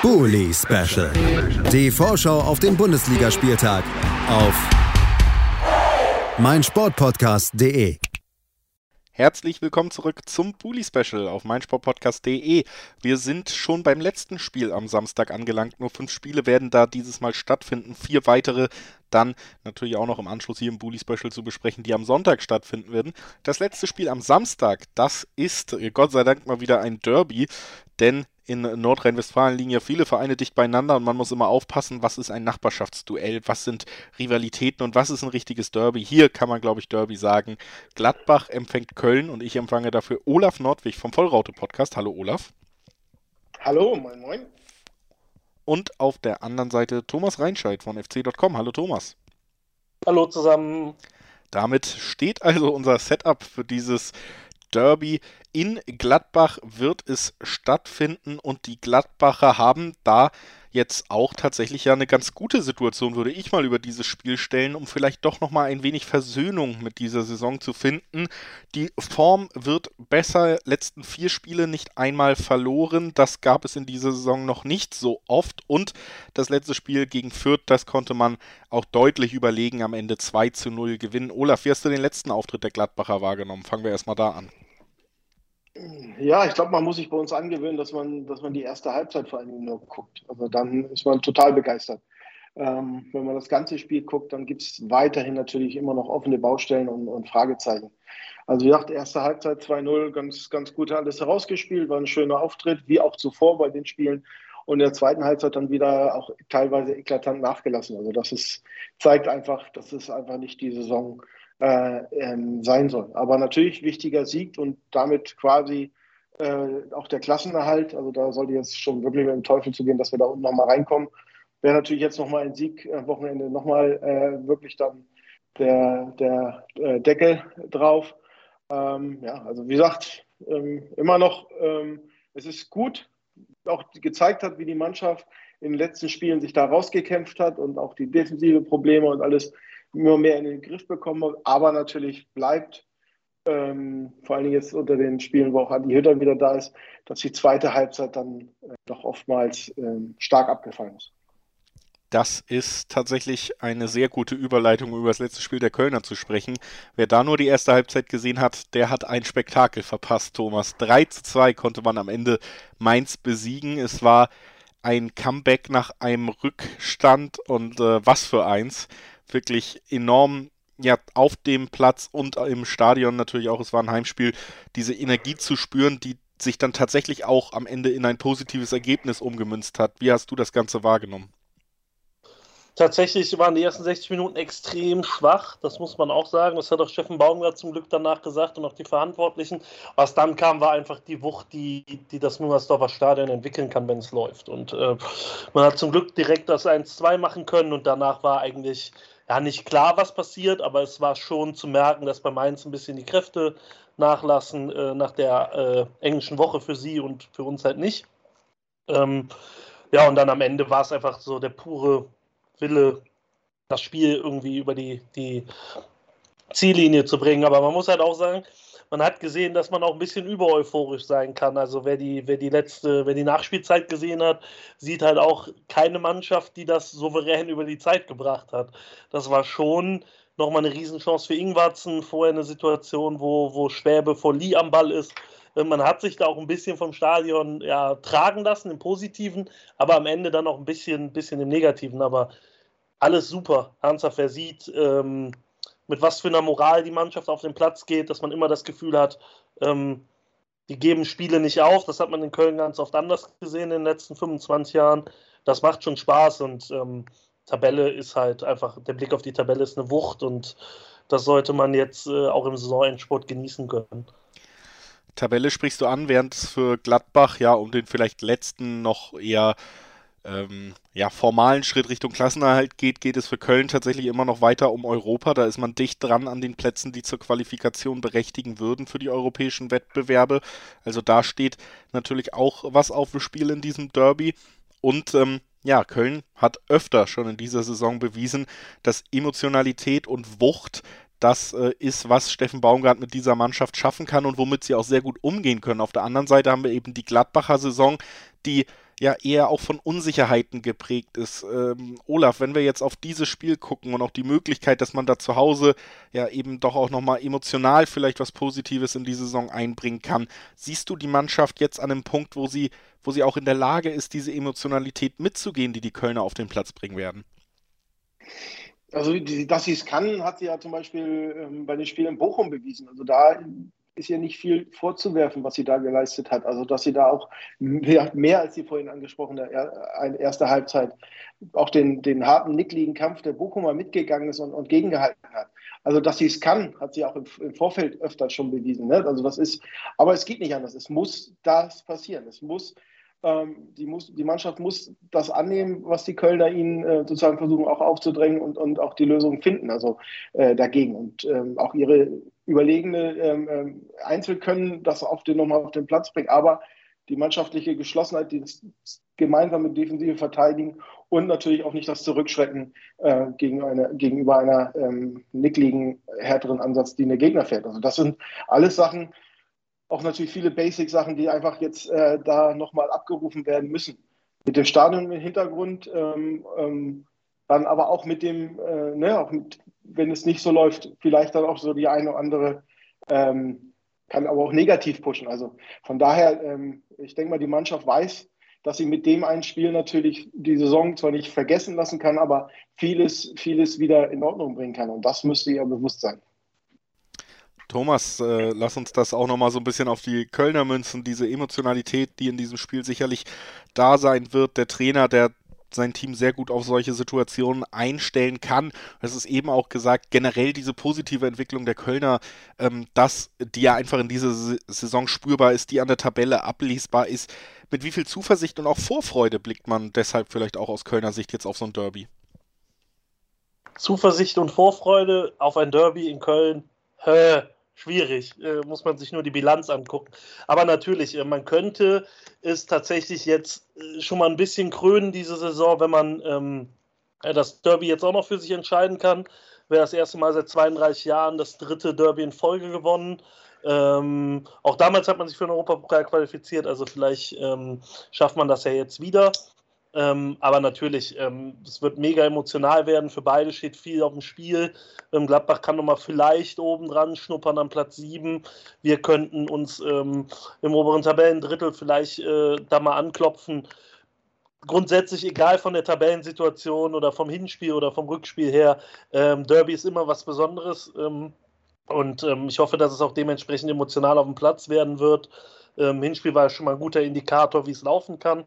Bully Special. Die Vorschau auf den Bundesligaspieltag auf meinsportpodcast.de. Herzlich willkommen zurück zum Bully Special auf meinsportpodcast.de. Wir sind schon beim letzten Spiel am Samstag angelangt. Nur fünf Spiele werden da dieses Mal stattfinden. Vier weitere dann natürlich auch noch im Anschluss hier im Bully Special zu besprechen, die am Sonntag stattfinden werden. Das letzte Spiel am Samstag, das ist Gott sei Dank mal wieder ein Derby, denn in Nordrhein-Westfalen liegen ja viele Vereine dicht beieinander und man muss immer aufpassen, was ist ein Nachbarschaftsduell, was sind Rivalitäten und was ist ein richtiges Derby. Hier kann man, glaube ich, Derby sagen. Gladbach empfängt Köln und ich empfange dafür Olaf Nordwig vom Vollraute-Podcast. Hallo Olaf. Hallo, moin moin. Und auf der anderen Seite Thomas Reinscheid von fc.com. Hallo Thomas. Hallo zusammen. Damit steht also unser Setup für dieses Derby in Gladbach wird es stattfinden und die Gladbacher haben da jetzt auch tatsächlich ja eine ganz gute Situation, würde ich mal über dieses Spiel stellen, um vielleicht doch nochmal ein wenig Versöhnung mit dieser Saison zu finden. Die Form wird besser, letzten vier Spiele nicht einmal verloren, das gab es in dieser Saison noch nicht so oft und das letzte Spiel gegen Fürth, das konnte man auch deutlich überlegen, am Ende 2 zu 0 gewinnen. Olaf, wie hast du den letzten Auftritt der Gladbacher wahrgenommen? Fangen wir erstmal da an. Ja, ich glaube, man muss sich bei uns angewöhnen, dass man, dass man die erste Halbzeit vor allem nur guckt. Also dann ist man total begeistert. Ähm, wenn man das ganze Spiel guckt, dann gibt es weiterhin natürlich immer noch offene Baustellen und, und Fragezeichen. Also wie gesagt, erste Halbzeit 2-0, ganz, ganz gut alles herausgespielt, war ein schöner Auftritt, wie auch zuvor bei den Spielen. Und in der zweiten Halbzeit dann wieder auch teilweise eklatant nachgelassen. Also das ist, zeigt einfach, dass es einfach nicht die Saison äh, ähm, sein soll. Aber natürlich wichtiger Sieg und damit quasi äh, auch der Klassenerhalt. Also da sollte jetzt schon wirklich mit dem Teufel zu gehen, dass wir da unten nochmal reinkommen. Wäre natürlich jetzt nochmal ein Sieg am Wochenende nochmal äh, wirklich dann der, der äh, Deckel drauf. Ähm, ja, also wie gesagt, ähm, immer noch, ähm, es ist gut, auch gezeigt hat, wie die Mannschaft in den letzten Spielen sich da rausgekämpft hat und auch die defensive Probleme und alles immer mehr in den Griff bekommen. Aber natürlich bleibt, ähm, vor allen Dingen jetzt unter den Spielen, wo auch Andi Hütter wieder da ist, dass die zweite Halbzeit dann äh, doch oftmals ähm, stark abgefallen ist. Das ist tatsächlich eine sehr gute Überleitung, über das letzte Spiel der Kölner zu sprechen. Wer da nur die erste Halbzeit gesehen hat, der hat ein Spektakel verpasst, Thomas. 3 zu 2 konnte man am Ende Mainz besiegen. Es war ein Comeback nach einem Rückstand und äh, was für eins wirklich enorm ja, auf dem Platz und im Stadion natürlich auch, es war ein Heimspiel, diese Energie zu spüren, die sich dann tatsächlich auch am Ende in ein positives Ergebnis umgemünzt hat. Wie hast du das Ganze wahrgenommen? Tatsächlich waren die ersten 60 Minuten extrem schwach, das muss man auch sagen. Das hat auch Steffen Baumgart zum Glück danach gesagt und auch die Verantwortlichen. Was dann kam, war einfach die Wucht, die, die das Müngersdorfer Stadion entwickeln kann, wenn es läuft. Und äh, man hat zum Glück direkt das 1-2 machen können und danach war eigentlich ja nicht klar, was passiert, aber es war schon zu merken, dass bei Mainz ein bisschen die Kräfte nachlassen äh, nach der äh, englischen Woche für sie und für uns halt nicht. Ähm, ja, und dann am Ende war es einfach so der pure Wille, das Spiel irgendwie über die, die Ziellinie zu bringen. Aber man muss halt auch sagen, man hat gesehen, dass man auch ein bisschen übereuphorisch sein kann. Also wer die, wer die letzte, wer die Nachspielzeit gesehen hat, sieht halt auch keine Mannschaft, die das souverän über die Zeit gebracht hat. Das war schon nochmal eine Riesenchance für Ingwarzen, vorher eine Situation, wo, wo Schwäbe vor Lee am Ball ist. Äh, man hat sich da auch ein bisschen vom Stadion ja, tragen lassen, im Positiven, aber am Ende dann auch ein bisschen, bisschen im Negativen. Aber alles super. Hansa versieht, ähm, mit was für einer Moral die Mannschaft auf den Platz geht, dass man immer das Gefühl hat, ähm, die geben Spiele nicht auf. Das hat man in Köln ganz oft anders gesehen in den letzten 25 Jahren. Das macht schon Spaß und ähm, Tabelle ist halt einfach, der Blick auf die Tabelle ist eine Wucht und das sollte man jetzt äh, auch im Saisonendsport genießen können. Tabelle sprichst du an, während es für Gladbach ja um den vielleicht letzten noch eher ähm, ja, formalen Schritt Richtung Klassenerhalt geht, geht es für Köln tatsächlich immer noch weiter um Europa. Da ist man dicht dran an den Plätzen, die zur Qualifikation berechtigen würden für die europäischen Wettbewerbe. Also da steht natürlich auch was auf dem Spiel in diesem Derby. Und ähm, ja, Köln hat öfter schon in dieser Saison bewiesen, dass Emotionalität und Wucht das äh, ist, was Steffen Baumgart mit dieser Mannschaft schaffen kann und womit sie auch sehr gut umgehen können. Auf der anderen Seite haben wir eben die Gladbacher Saison, die ja eher auch von Unsicherheiten geprägt ist. Ähm, Olaf, wenn wir jetzt auf dieses Spiel gucken und auch die Möglichkeit, dass man da zu Hause ja eben doch auch nochmal emotional vielleicht was Positives in die Saison einbringen kann, siehst du die Mannschaft jetzt an einem Punkt, wo sie, wo sie auch in der Lage ist, diese Emotionalität mitzugehen, die die Kölner auf den Platz bringen werden? Also, dass sie es kann, hat sie ja zum Beispiel ähm, bei den Spielen in Bochum bewiesen. Also da ist ihr nicht viel vorzuwerfen, was sie da geleistet hat. Also, dass sie da auch mehr, mehr als die vorhin angesprochene erste Halbzeit auch den, den harten, nickligen Kampf der Bochumer mitgegangen ist und, und gegengehalten hat. Also, dass sie es kann, hat sie auch im, im Vorfeld öfter schon bewiesen. Ne? Also, das ist, aber es geht nicht anders. Es muss das passieren. Es muss ähm, die, muss, die Mannschaft muss das annehmen, was die Kölner ihnen äh, sozusagen versuchen auch aufzudrängen und, und auch die Lösung finden, also äh, dagegen. Und ähm, auch ihre überlegene ähm, ähm Einzelkönnen das auf den, nochmal auf den Platz bringen. Aber die mannschaftliche Geschlossenheit, das gemeinsame defensive Verteidigen und natürlich auch nicht das Zurückschrecken äh, gegen eine, gegenüber einer ähm, nickligen, härteren Ansatz, die eine Gegner fährt. Also das sind alles Sachen, auch natürlich viele Basic-Sachen, die einfach jetzt äh, da nochmal abgerufen werden müssen. Mit dem Stadion im Hintergrund, ähm, ähm, dann aber auch mit dem, äh, ne, auch mit, wenn es nicht so läuft, vielleicht dann auch so die eine oder andere, ähm, kann aber auch negativ pushen. Also von daher, ähm, ich denke mal, die Mannschaft weiß, dass sie mit dem einen Spiel natürlich die Saison zwar nicht vergessen lassen kann, aber vieles, vieles wieder in Ordnung bringen kann. Und das müsste ihr bewusst sein. Thomas, äh, lass uns das auch nochmal so ein bisschen auf die Kölner münzen, diese Emotionalität, die in diesem Spiel sicherlich da sein wird. Der Trainer, der sein Team sehr gut auf solche Situationen einstellen kann. Es ist eben auch gesagt, generell diese positive Entwicklung der Kölner, ähm, dass die ja einfach in dieser Saison spürbar ist, die an der Tabelle ablesbar ist. Mit wie viel Zuversicht und auch Vorfreude blickt man deshalb vielleicht auch aus Kölner Sicht jetzt auf so ein Derby? Zuversicht und Vorfreude auf ein Derby in Köln. Hä, schwierig. Äh, muss man sich nur die Bilanz angucken. Aber natürlich, äh, man könnte es tatsächlich jetzt äh, schon mal ein bisschen krönen, diese Saison, wenn man ähm, das Derby jetzt auch noch für sich entscheiden kann. Wäre das erste Mal seit 32 Jahren das dritte Derby in Folge gewonnen. Ähm, auch damals hat man sich für den Europapokal qualifiziert, also vielleicht ähm, schafft man das ja jetzt wieder. Ähm, aber natürlich, ähm, es wird mega emotional werden. Für beide steht viel auf dem Spiel. Ähm, Gladbach kann nochmal vielleicht oben dran schnuppern am Platz 7. Wir könnten uns ähm, im oberen Tabellendrittel vielleicht äh, da mal anklopfen. Grundsätzlich, egal von der Tabellensituation oder vom Hinspiel oder vom Rückspiel her, ähm, Derby ist immer was Besonderes. Ähm, und ich hoffe, dass es auch dementsprechend emotional auf dem Platz werden wird. Hinspiel war schon mal ein guter Indikator, wie es laufen kann.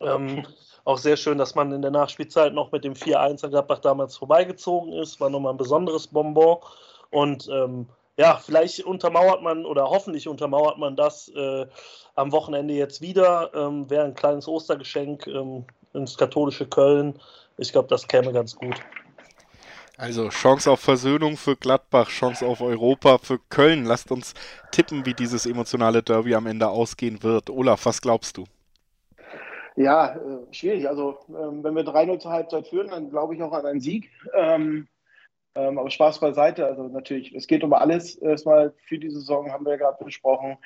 Ähm, auch sehr schön, dass man in der Nachspielzeit noch mit dem 4-1 an Gladbach damals vorbeigezogen ist. War nochmal ein besonderes Bonbon. Und ähm, ja, vielleicht untermauert man oder hoffentlich untermauert man das äh, am Wochenende jetzt wieder. Ähm, Wäre ein kleines Ostergeschenk ähm, ins katholische Köln. Ich glaube, das käme ganz gut. Also Chance auf Versöhnung für Gladbach, Chance auf Europa für Köln. Lasst uns tippen, wie dieses emotionale Derby am Ende ausgehen wird. Olaf, was glaubst du? Ja, äh, schwierig. Also, ähm, wenn wir 3-0 zur Halbzeit führen, dann glaube ich auch an einen Sieg. Ähm, ähm, aber Spaß beiseite. Also, natürlich, es geht um alles. Erstmal für die Saison haben wir ja gerade besprochen.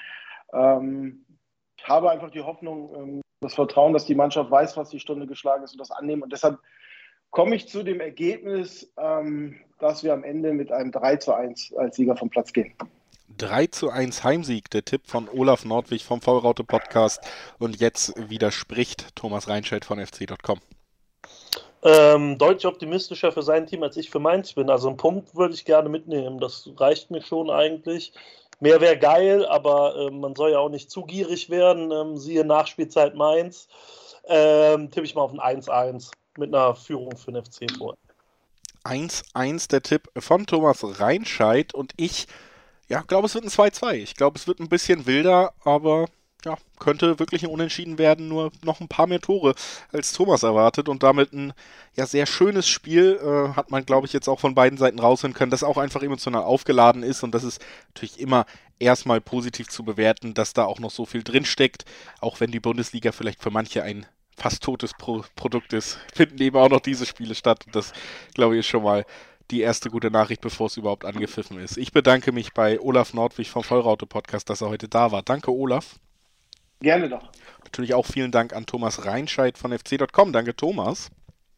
Ich habe einfach die Hoffnung, das Vertrauen, dass die Mannschaft weiß, was die Stunde geschlagen ist und das annehmen. Und deshalb komme ich zu dem Ergebnis, dass wir am Ende mit einem 3 zu 1 als Sieger vom Platz gehen. 3 zu 1 Heimsieg, der Tipp von Olaf Nordwig vom Vollraute Podcast. Und jetzt widerspricht Thomas Reinscheid von fc.com. Ähm, deutlich optimistischer für sein Team, als ich für meins bin. Also einen Punkt würde ich gerne mitnehmen. Das reicht mir schon eigentlich. Mehr wäre geil, aber äh, man soll ja auch nicht zu gierig werden. Ähm, siehe Nachspielzeit Mainz. Ähm, tippe ich mal auf ein 1-1 mit einer Führung für den FC vor. 1-1 der Tipp von Thomas Reinscheid und ich ja, glaube, es wird ein 2-2. Ich glaube, es wird ein bisschen wilder, aber ja, könnte wirklich ein Unentschieden werden, nur noch ein paar mehr Tore als Thomas erwartet und damit ein ja sehr schönes Spiel äh, hat man, glaube ich, jetzt auch von beiden Seiten raushören können, das auch einfach emotional aufgeladen ist und das ist natürlich immer erstmal positiv zu bewerten, dass da auch noch so viel drinsteckt, auch wenn die Bundesliga vielleicht für manche ein fast totes Pro Produkt ist, finden eben auch noch diese Spiele statt und das, glaube ich, ist schon mal die erste gute Nachricht, bevor es überhaupt angepfiffen ist. Ich bedanke mich bei Olaf Nordwig vom Vollraute Podcast, dass er heute da war. Danke, Olaf. Gerne doch. Natürlich auch vielen Dank an Thomas Reinscheid von fc.com. Danke, Thomas.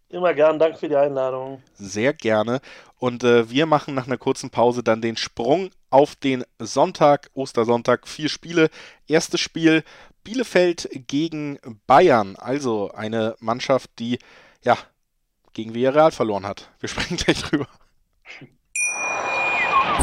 Immer gern, danke für die Einladung. Sehr gerne. Und äh, wir machen nach einer kurzen Pause dann den Sprung auf den Sonntag, Ostersonntag. Vier Spiele. Erstes Spiel Bielefeld gegen Bayern. Also eine Mannschaft, die ja gegen Villarreal verloren hat. Wir sprechen gleich drüber.